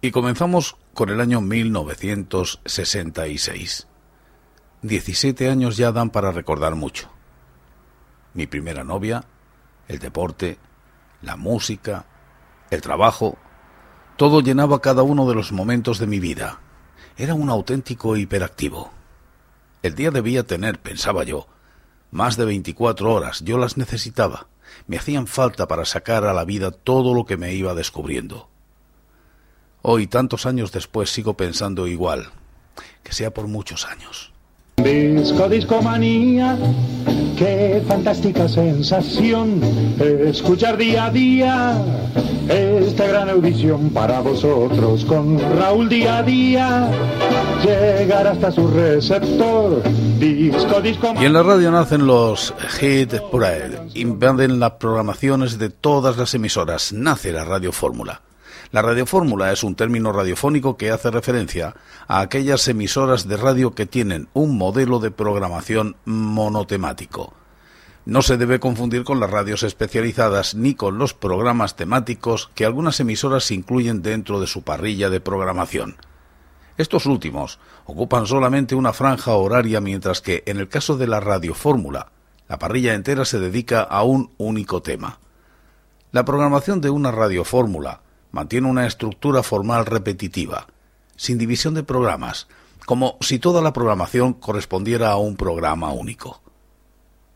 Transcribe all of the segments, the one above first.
Y comenzamos con el año 1966. 17 años ya dan para recordar mucho. Mi primera novia, el deporte, la música, el trabajo, todo llenaba cada uno de los momentos de mi vida. Era un auténtico hiperactivo. El día debía tener, pensaba yo, más de 24 horas. Yo las necesitaba. Me hacían falta para sacar a la vida todo lo que me iba descubriendo. Hoy, tantos años después, sigo pensando igual, que sea por muchos años. Disco, discomanía, qué fantástica sensación escuchar día a día esta gran audición para vosotros con Raúl día a día. Llegar hasta su receptor, disco, disco. Y en la radio nacen los hit parade, invaden las programaciones de todas las emisoras, nace la radio fórmula. La radiofórmula es un término radiofónico que hace referencia a aquellas emisoras de radio que tienen un modelo de programación monotemático. No se debe confundir con las radios especializadas ni con los programas temáticos que algunas emisoras incluyen dentro de su parrilla de programación. Estos últimos ocupan solamente una franja horaria mientras que en el caso de la radiofórmula, la parrilla entera se dedica a un único tema. La programación de una radiofórmula mantiene una estructura formal repetitiva, sin división de programas, como si toda la programación correspondiera a un programa único.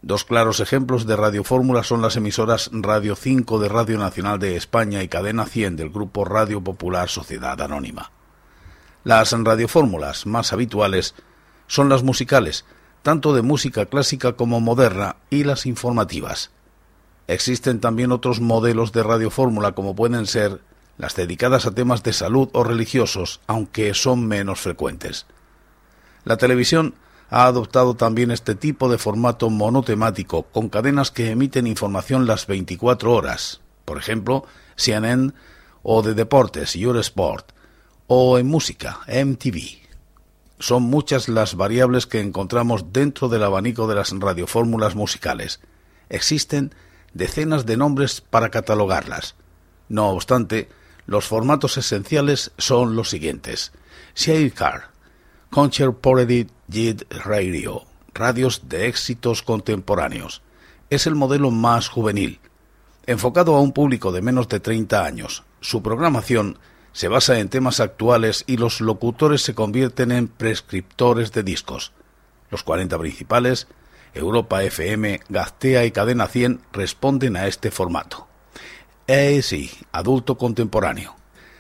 Dos claros ejemplos de radiofórmula son las emisoras Radio 5 de Radio Nacional de España y Cadena 100 del grupo Radio Popular Sociedad Anónima. Las radiofórmulas más habituales son las musicales, tanto de música clásica como moderna, y las informativas. Existen también otros modelos de radiofórmula como pueden ser las dedicadas a temas de salud o religiosos, aunque son menos frecuentes. La televisión ha adoptado también este tipo de formato monotemático con cadenas que emiten información las 24 horas, por ejemplo, CNN o de deportes Eurosport o en música MTV. Son muchas las variables que encontramos dentro del abanico de las radiofórmulas musicales. Existen decenas de nombres para catalogarlas. No obstante, los formatos esenciales son los siguientes. Sharecar, Contemporary Jid Radio, radios de éxitos contemporáneos. Es el modelo más juvenil, enfocado a un público de menos de 30 años. Su programación se basa en temas actuales y los locutores se convierten en prescriptores de discos. Los 40 principales, Europa FM, Gaztea y Cadena 100 responden a este formato. AC, adulto contemporáneo.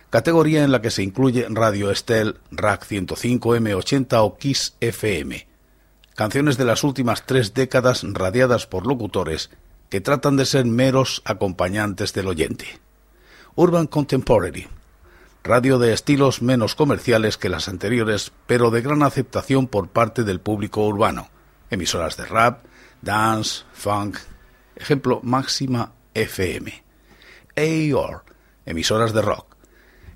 Categoría en la que se incluye Radio Estel, Rack 105 M80 o Kiss FM. Canciones de las últimas tres décadas radiadas por locutores que tratan de ser meros acompañantes del oyente. Urban Contemporary. Radio de estilos menos comerciales que las anteriores, pero de gran aceptación por parte del público urbano. Emisoras de rap, dance, funk. Ejemplo, Máxima FM. AOR, emisoras de rock.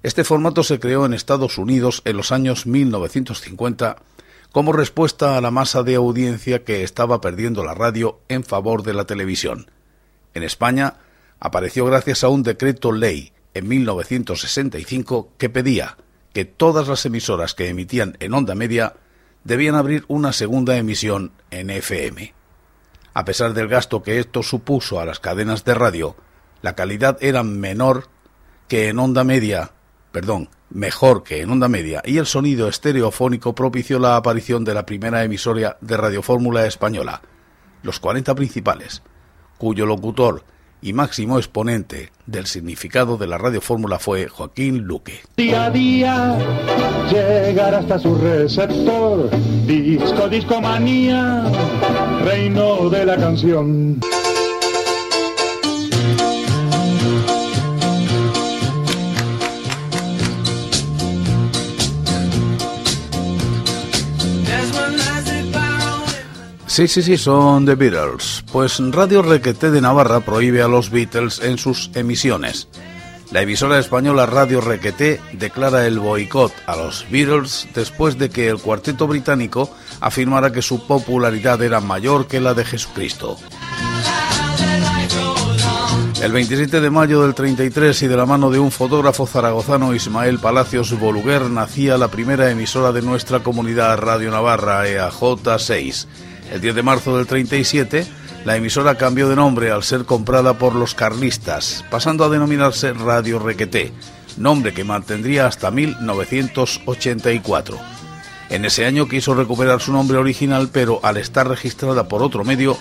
Este formato se creó en Estados Unidos en los años 1950 como respuesta a la masa de audiencia que estaba perdiendo la radio en favor de la televisión. En España apareció gracias a un decreto ley en 1965 que pedía que todas las emisoras que emitían en onda media debían abrir una segunda emisión en FM. A pesar del gasto que esto supuso a las cadenas de radio, la calidad era menor que en onda media, perdón, mejor que en onda media, y el sonido estereofónico propició la aparición de la primera emisora de radiofórmula española, los 40 principales, cuyo locutor y máximo exponente del significado de la radiofórmula fue Joaquín Luque. Día a día, llegar hasta su receptor, disco, discomanía, reino de la canción. Sí, sí, sí, son The Beatles. Pues Radio Requeté de Navarra prohíbe a los Beatles en sus emisiones. La emisora española Radio Requeté declara el boicot a los Beatles después de que el cuarteto británico afirmara que su popularidad era mayor que la de Jesucristo. El 27 de mayo del 33 y de la mano de un fotógrafo zaragozano Ismael Palacios Boluguer nacía la primera emisora de nuestra comunidad Radio Navarra, EAJ6. El 10 de marzo del 37, la emisora cambió de nombre al ser comprada por los carlistas, pasando a denominarse Radio Requeté, nombre que mantendría hasta 1984. En ese año quiso recuperar su nombre original, pero al estar registrada por otro medio,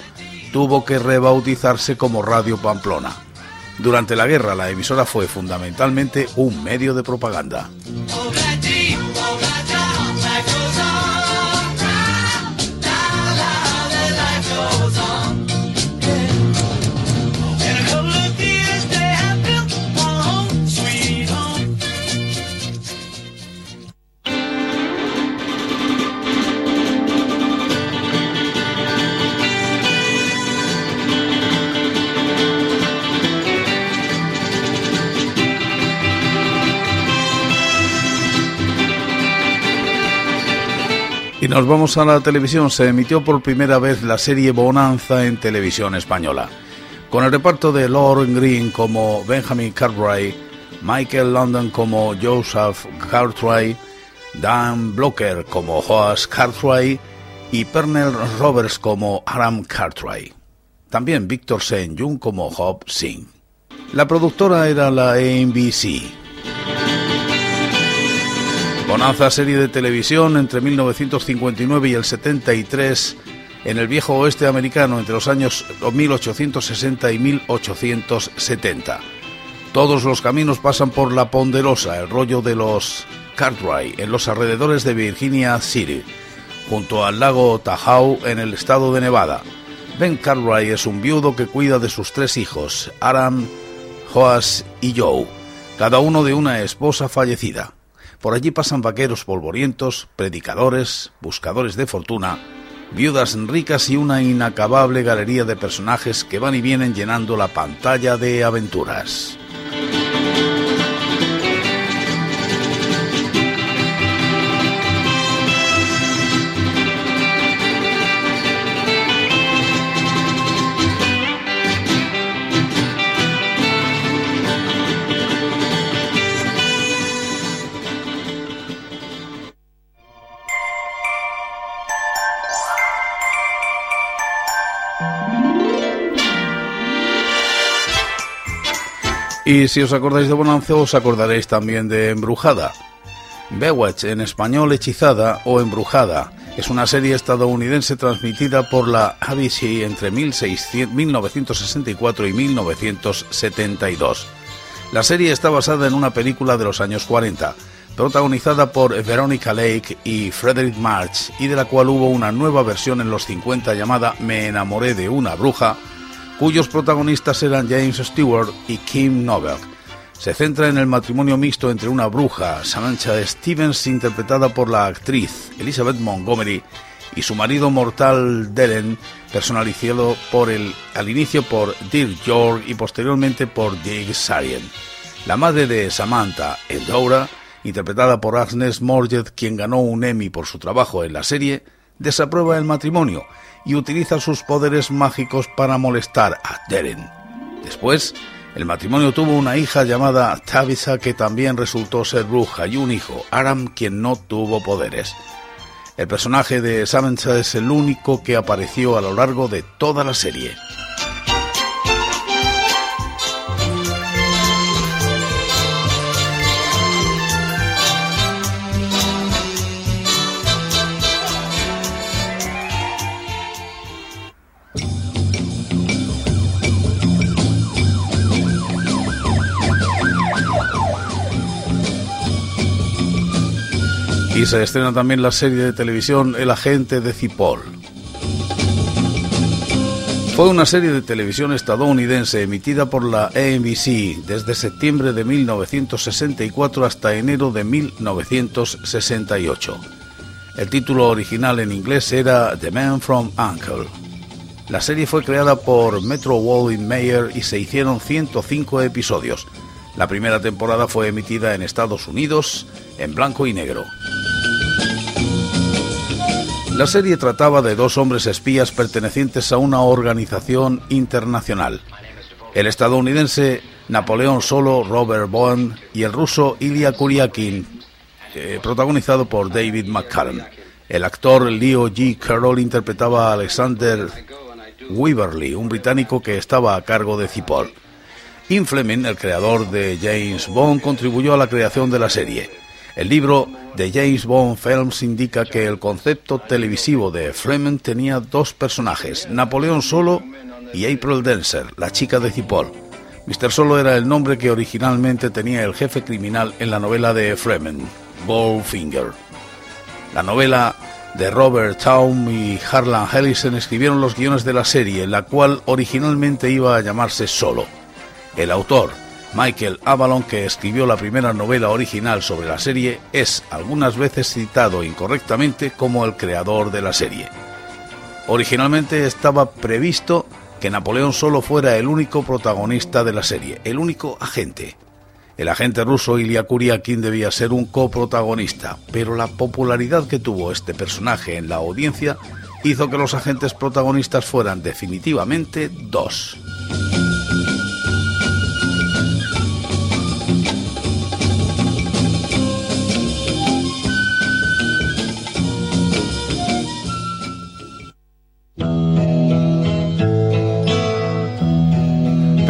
tuvo que rebautizarse como Radio Pamplona. Durante la guerra, la emisora fue fundamentalmente un medio de propaganda. Y nos vamos a la televisión. Se emitió por primera vez la serie Bonanza en televisión española. Con el reparto de Lauren Green como Benjamin Cartwright, Michael London como Joseph Cartwright, Dan Blocker como Hoas Cartwright y Pernell Roberts como Aram Cartwright. También Victor Sen Jung como Hob Singh. La productora era la NBC. Bonanza serie de televisión entre 1959 y el 73 en el viejo oeste americano entre los años 1860 y 1870. Todos los caminos pasan por La Ponderosa, el rollo de los Cartwright, en los alrededores de Virginia City, junto al lago Tahoe en el estado de Nevada. Ben Cartwright es un viudo que cuida de sus tres hijos, Aram, Joas y Joe, cada uno de una esposa fallecida. Por allí pasan vaqueros polvorientos, predicadores, buscadores de fortuna, viudas ricas y una inacabable galería de personajes que van y vienen llenando la pantalla de aventuras. Y si os acordáis de Bonanza, os acordaréis también de Embrujada. Bewitch, en español Hechizada o Embrujada, es una serie estadounidense transmitida por la ABC entre 1964 y 1972. La serie está basada en una película de los años 40, protagonizada por Veronica Lake y Frederick March, y de la cual hubo una nueva versión en los 50 llamada Me enamoré de una bruja, cuyos protagonistas eran James Stewart y Kim Novak. Se centra en el matrimonio mixto entre una bruja, Samantha Stevens, interpretada por la actriz Elizabeth Montgomery, y su marido mortal Deren, personalizado por el, al inicio por Dirk York y posteriormente por Dick Sarien. La madre de Samantha, Eldora, interpretada por Agnes Morget, quien ganó un Emmy por su trabajo en la serie, desaprueba el matrimonio y utiliza sus poderes mágicos para molestar a Deren. Después, el matrimonio tuvo una hija llamada Tabitha que también resultó ser bruja y un hijo, Aram, quien no tuvo poderes. El personaje de Samantha es el único que apareció a lo largo de toda la serie. Se estrena también la serie de televisión El agente de Cipoll. Fue una serie de televisión estadounidense emitida por la ABC desde septiembre de 1964 hasta enero de 1968. El título original en inglés era The Man from Uncle. La serie fue creada por Metro Goldwyn Mayer y se hicieron 105 episodios. La primera temporada fue emitida en Estados Unidos en blanco y negro. La serie trataba de dos hombres espías pertenecientes a una organización internacional. El estadounidense Napoleón Solo, Robert Bond y el ruso Ilya Kuryakin, eh, protagonizado por David McCallum. El actor Leo G. Carroll interpretaba a Alexander Weaverly, un británico que estaba a cargo de Cipoll. In Fleming, el creador de James Bond, contribuyó a la creación de la serie. El libro de James Bond Films indica que el concepto televisivo de Fleming tenía dos personajes, Napoleón Solo y April Dancer, la chica de Cipoll. Mr. Solo era el nombre que originalmente tenía el jefe criminal en la novela de Fleming, Goldfinger. La novela de Robert Town y Harlan Ellison escribieron los guiones de la serie, la cual originalmente iba a llamarse Solo. El autor, Michael Avalon, que escribió la primera novela original sobre la serie, es algunas veces citado incorrectamente como el creador de la serie. Originalmente estaba previsto que Napoleón solo fuera el único protagonista de la serie, el único agente. El agente ruso Ilya Kuryakin debía ser un coprotagonista, pero la popularidad que tuvo este personaje en la audiencia hizo que los agentes protagonistas fueran definitivamente dos.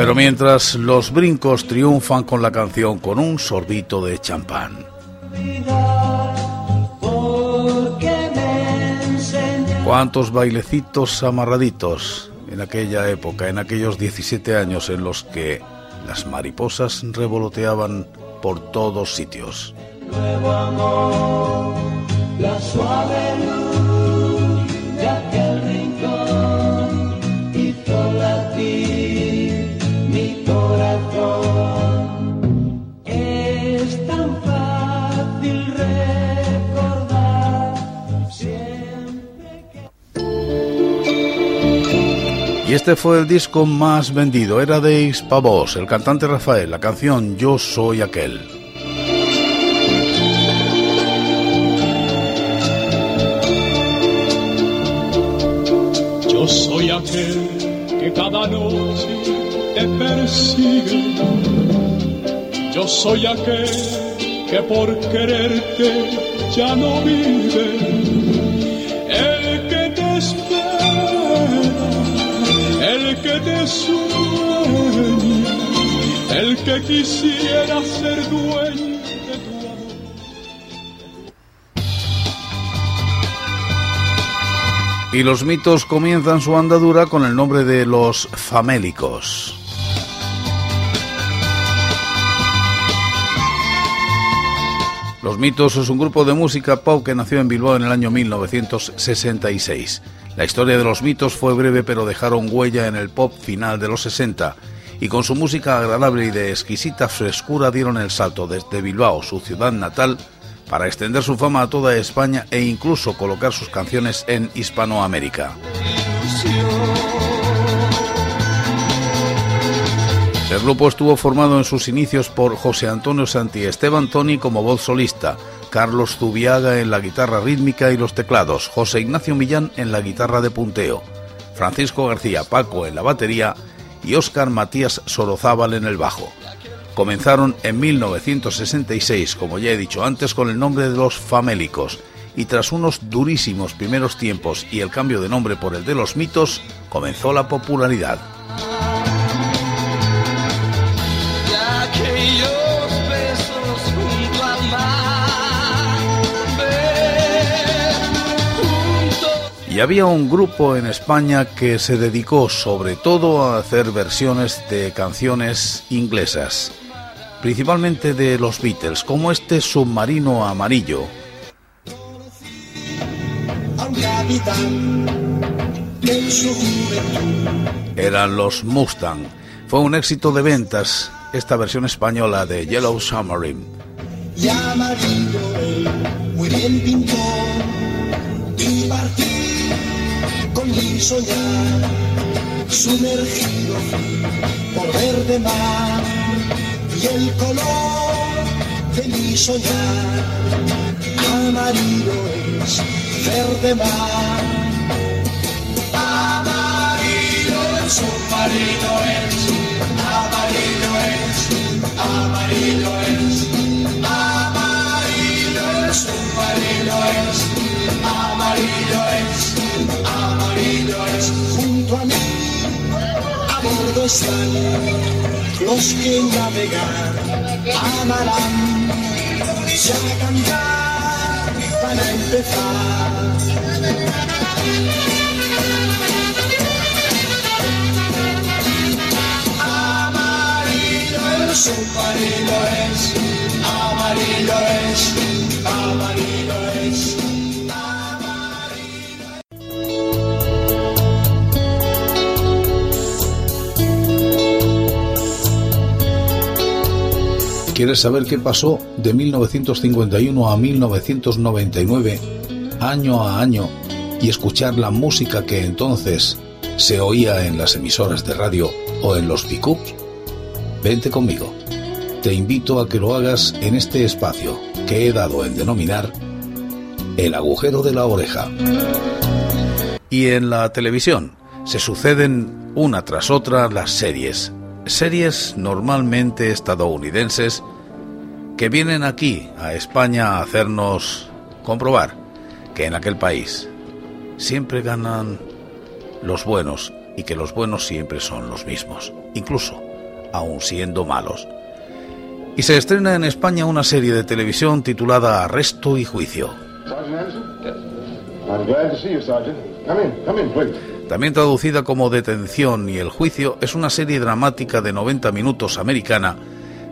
Pero mientras los brincos triunfan con la canción con un sorbito de champán. ¿Cuántos bailecitos amarraditos en aquella época, en aquellos 17 años en los que las mariposas revoloteaban por todos sitios? la suave este fue el disco más vendido, era de Ispavos, el cantante Rafael, la canción Yo soy aquel. Yo soy aquel que cada noche te persigue. Yo soy aquel que por quererte ya no vive el que quisiera ser dueño. Y los mitos comienzan su andadura con el nombre de los famélicos. Los Mitos es un grupo de música pop que nació en Bilbao en el año 1966. La historia de los mitos fue breve pero dejaron huella en el pop final de los 60 y con su música agradable y de exquisita frescura dieron el salto desde Bilbao, su ciudad natal, para extender su fama a toda España e incluso colocar sus canciones en Hispanoamérica. El grupo estuvo formado en sus inicios por José Antonio Santi Esteban Toni como voz solista, Carlos Zubiaga en la guitarra rítmica y los teclados, José Ignacio Millán en la guitarra de punteo, Francisco García Paco en la batería y Óscar Matías Sorozábal en el bajo. Comenzaron en 1966, como ya he dicho antes, con el nombre de los Famélicos, y tras unos durísimos primeros tiempos y el cambio de nombre por el de los mitos, comenzó la popularidad. Y había un grupo en España que se dedicó sobre todo a hacer versiones de canciones inglesas, principalmente de los Beatles, como este submarino amarillo. Eran los Mustang. Fue un éxito de ventas esta versión española de Yellow Submarine. Mi soñar, sumergido por verde mar y el color de mi soñar, amarillo es verde mar. Amarillo es submarino es, amarillo es, amarillo es, amarillo es submarino es, amarillo es, junto a mí, a bordo están los que navegar amarán, ya a cantar para empezar. ¿Quieres saber qué pasó de 1951 a 1999, año a año, y escuchar la música que entonces se oía en las emisoras de radio o en los pickups? Vente conmigo. Te invito a que lo hagas en este espacio que he dado en denominar el agujero de la oreja. Y en la televisión se suceden una tras otra las series. Series normalmente estadounidenses que vienen aquí a España a hacernos comprobar que en aquel país siempre ganan los buenos y que los buenos siempre son los mismos, incluso aun siendo malos. Y se estrena en España una serie de televisión titulada Arresto y Juicio. También traducida como Detención y el Juicio, es una serie dramática de 90 minutos americana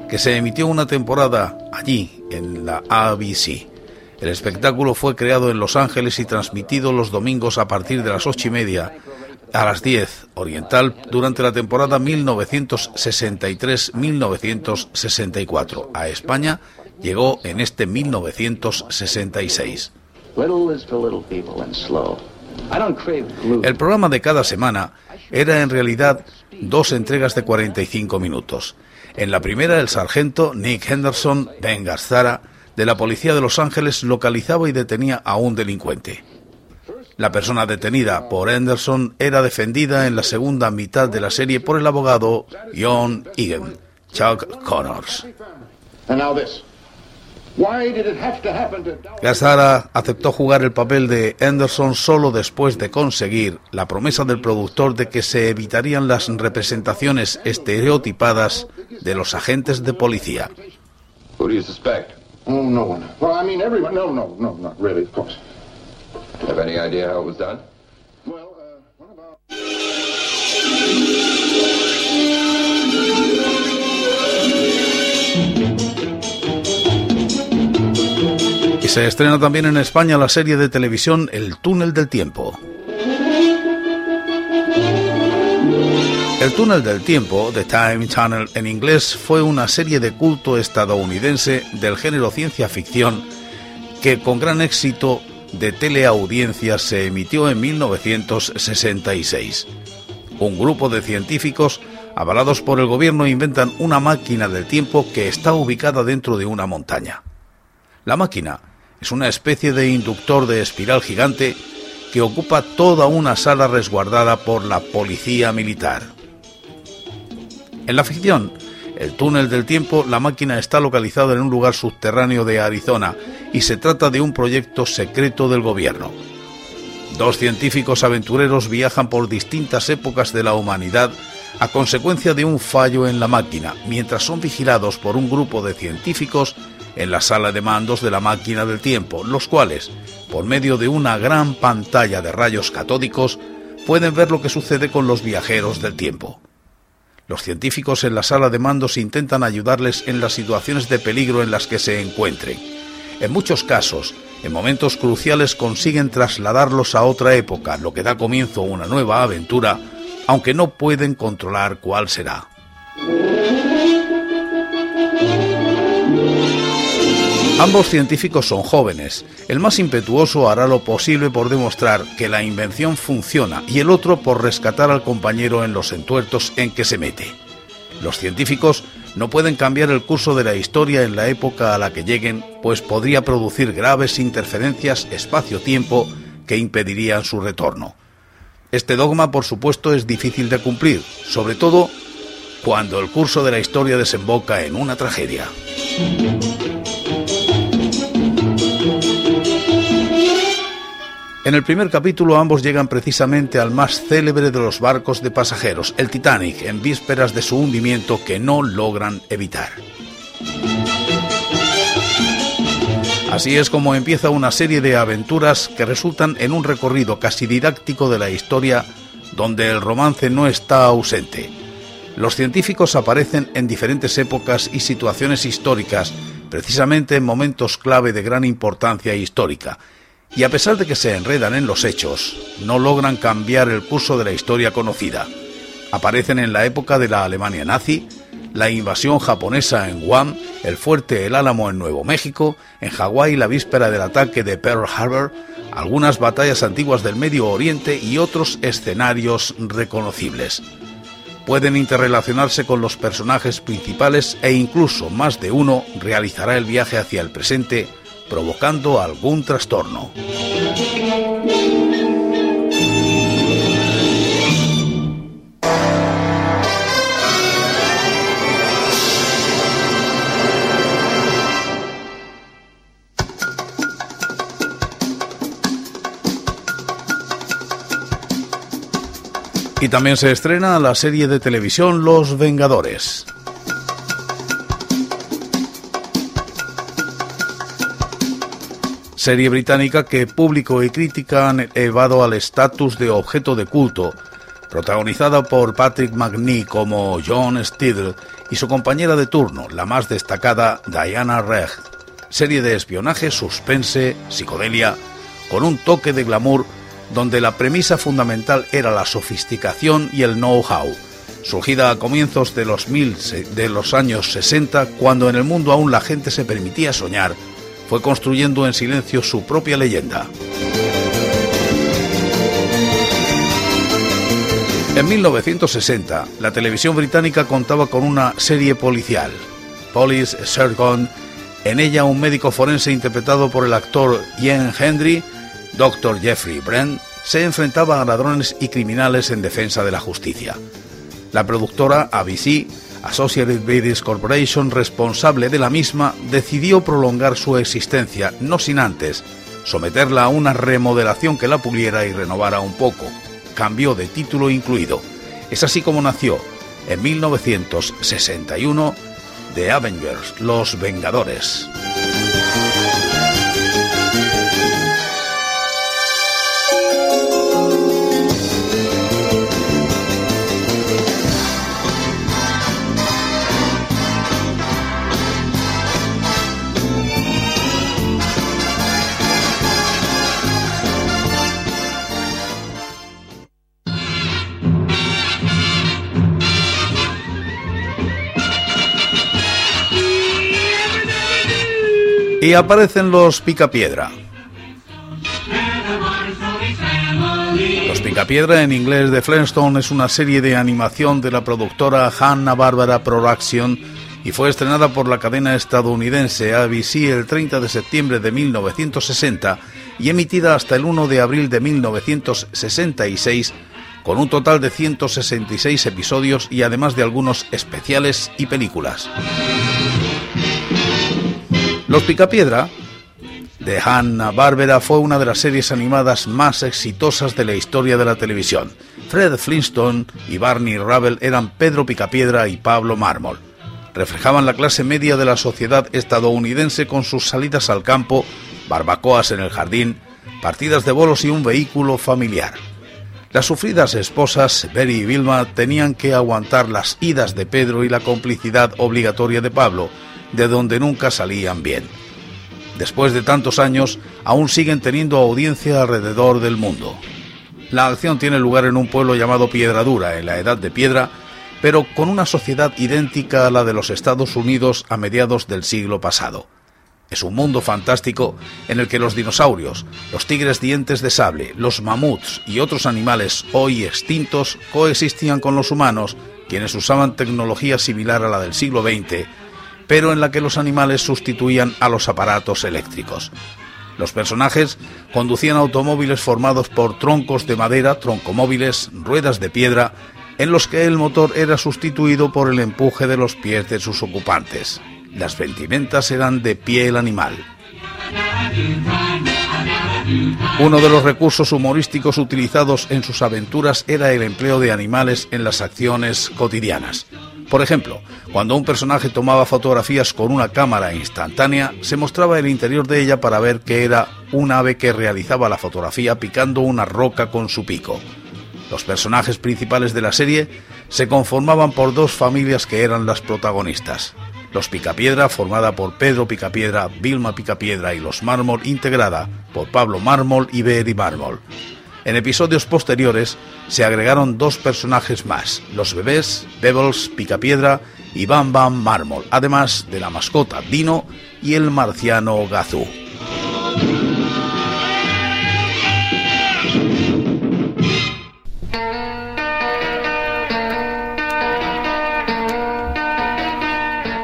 que se emitió una temporada allí, en la ABC. El espectáculo fue creado en Los Ángeles y transmitido los domingos a partir de las ocho y media a las 10 oriental durante la temporada 1963-1964. A España llegó en este 1966. Little is for little people and slow. I don't crave glue. El programa de cada semana era en realidad dos entregas de 45 minutos. En la primera, el sargento Nick Henderson Ben Gazzara de la Policía de Los Ángeles localizaba y detenía a un delincuente. La persona detenida por Henderson era defendida en la segunda mitad de la serie por el abogado John Egan, Chuck Connors. Gazzara aceptó jugar el papel de Henderson solo después de conseguir la promesa del productor de que se evitarían las representaciones estereotipadas de los agentes de policía. Who do you suspect? No one. Well, I mean, everyone. No, no, no, not really, of course. Have any idea how it was done? Well, what about. Y se estrena también en España la serie de televisión El túnel del tiempo. El túnel del tiempo, The Time Tunnel en inglés, fue una serie de culto estadounidense del género ciencia ficción que con gran éxito de teleaudiencia se emitió en 1966. Un grupo de científicos avalados por el gobierno inventan una máquina del tiempo que está ubicada dentro de una montaña. La máquina es una especie de inductor de espiral gigante que ocupa toda una sala resguardada por la policía militar. En la ficción, el túnel del tiempo, la máquina está localizada en un lugar subterráneo de Arizona y se trata de un proyecto secreto del gobierno. Dos científicos aventureros viajan por distintas épocas de la humanidad a consecuencia de un fallo en la máquina, mientras son vigilados por un grupo de científicos en la sala de mandos de la máquina del tiempo, los cuales, por medio de una gran pantalla de rayos catódicos, pueden ver lo que sucede con los viajeros del tiempo. Los científicos en la sala de mandos intentan ayudarles en las situaciones de peligro en las que se encuentren. En muchos casos, en momentos cruciales consiguen trasladarlos a otra época, lo que da comienzo a una nueva aventura, aunque no pueden controlar cuál será. Ambos científicos son jóvenes. El más impetuoso hará lo posible por demostrar que la invención funciona y el otro por rescatar al compañero en los entuertos en que se mete. Los científicos no pueden cambiar el curso de la historia en la época a la que lleguen, pues podría producir graves interferencias espacio-tiempo que impedirían su retorno. Este dogma, por supuesto, es difícil de cumplir, sobre todo cuando el curso de la historia desemboca en una tragedia. En el primer capítulo ambos llegan precisamente al más célebre de los barcos de pasajeros, el Titanic, en vísperas de su hundimiento que no logran evitar. Así es como empieza una serie de aventuras que resultan en un recorrido casi didáctico de la historia donde el romance no está ausente. Los científicos aparecen en diferentes épocas y situaciones históricas, precisamente en momentos clave de gran importancia histórica, y a pesar de que se enredan en los hechos, no logran cambiar el curso de la historia conocida. Aparecen en la época de la Alemania nazi, la invasión japonesa en Guam, el fuerte El Álamo en Nuevo México, en Hawái la víspera del ataque de Pearl Harbor, algunas batallas antiguas del Medio Oriente y otros escenarios reconocibles. Pueden interrelacionarse con los personajes principales e incluso más de uno realizará el viaje hacia el presente provocando algún trastorno. Y también se estrena la serie de televisión Los Vengadores. Serie británica que público y crítica han elevado al estatus de objeto de culto, protagonizada por Patrick McNee como John Steele y su compañera de turno, la más destacada Diana Regg. Serie de espionaje, suspense, psicodelia, con un toque de glamour donde la premisa fundamental era la sofisticación y el know-how, surgida a comienzos de los, mil, de los años 60, cuando en el mundo aún la gente se permitía soñar fue construyendo en silencio su propia leyenda. En 1960, la televisión británica contaba con una serie policial, Police Sergeant. En ella, un médico forense interpretado por el actor Ian Henry, Dr. Jeffrey Brent, se enfrentaba a ladrones y criminales en defensa de la justicia. La productora ABC Associated British Corporation, responsable de la misma, decidió prolongar su existencia, no sin antes someterla a una remodelación que la puliera y renovara un poco. Cambió de título incluido. Es así como nació, en 1961, The Avengers, Los Vengadores. Aparecen los Picapiedra. Los Picapiedra en inglés de Flintstone es una serie de animación de la productora Hanna-Barbera Production y fue estrenada por la cadena estadounidense ABC el 30 de septiembre de 1960 y emitida hasta el 1 de abril de 1966 con un total de 166 episodios y además de algunos especiales y películas. Los Picapiedra de Hanna-Barbera fue una de las series animadas más exitosas de la historia de la televisión. Fred Flintstone y Barney Rubble eran Pedro Picapiedra y Pablo Mármol. Reflejaban la clase media de la sociedad estadounidense con sus salidas al campo, barbacoas en el jardín, partidas de bolos y un vehículo familiar. Las sufridas esposas, Berry y Vilma, tenían que aguantar las idas de Pedro y la complicidad obligatoria de Pablo, de donde nunca salían bien. Después de tantos años, aún siguen teniendo audiencia alrededor del mundo. La acción tiene lugar en un pueblo llamado Piedradura, en la Edad de Piedra, pero con una sociedad idéntica a la de los Estados Unidos a mediados del siglo pasado. Es un mundo fantástico en el que los dinosaurios, los tigres dientes de sable, los mamuts y otros animales hoy extintos coexistían con los humanos, quienes usaban tecnología similar a la del siglo XX, pero en la que los animales sustituían a los aparatos eléctricos. Los personajes conducían automóviles formados por troncos de madera, troncomóviles, ruedas de piedra, en los que el motor era sustituido por el empuje de los pies de sus ocupantes. Las vestimentas eran de piel animal. Uno de los recursos humorísticos utilizados en sus aventuras era el empleo de animales en las acciones cotidianas. Por ejemplo, cuando un personaje tomaba fotografías con una cámara instantánea, se mostraba el interior de ella para ver que era un ave que realizaba la fotografía picando una roca con su pico. Los personajes principales de la serie se conformaban por dos familias que eran las protagonistas. Los Picapiedra, formada por Pedro Picapiedra, Vilma Picapiedra y los Mármol, integrada por Pablo Mármol y Betty Mármol. En episodios posteriores se agregaron dos personajes más, los bebés Pebbles Picapiedra y Bam Bam Mármol, además de la mascota Dino y el marciano Gazú.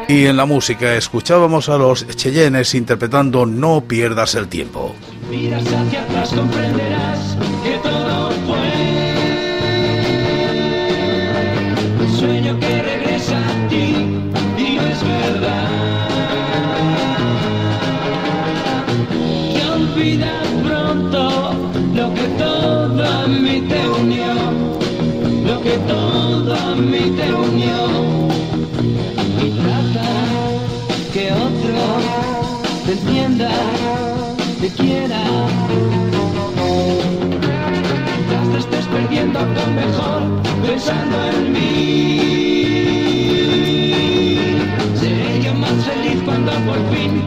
Y en la música escuchábamos a los Cheyennes interpretando No pierdas el tiempo. Miras hacia atrás, comprenderás pensando en mí. Seré yo más feliz cuando por fin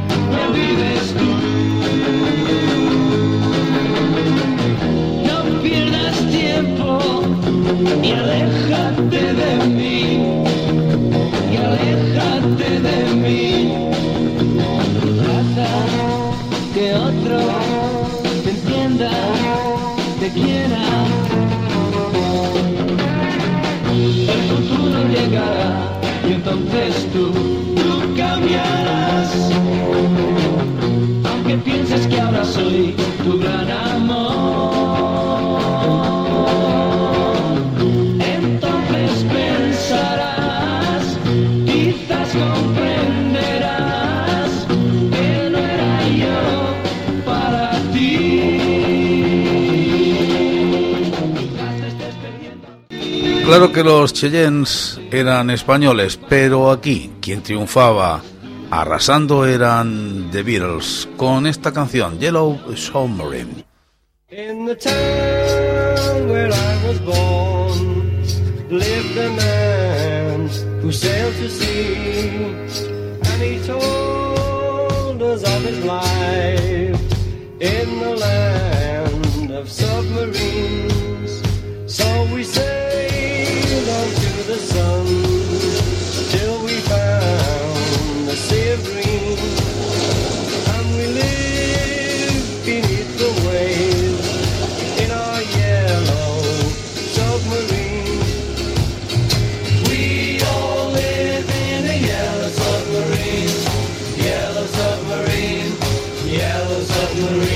soy tu gran amor, entonces pensarás, quizás comprenderás que no era yo para ti. Claro que los Cheyennes eran españoles, pero aquí quien triunfaba arrasando eran The Beatles con esta canción Yellow Submarine. In the town where I was born lived a man who sailed to sea, and he told us of his life in the land of submarines. Calvary.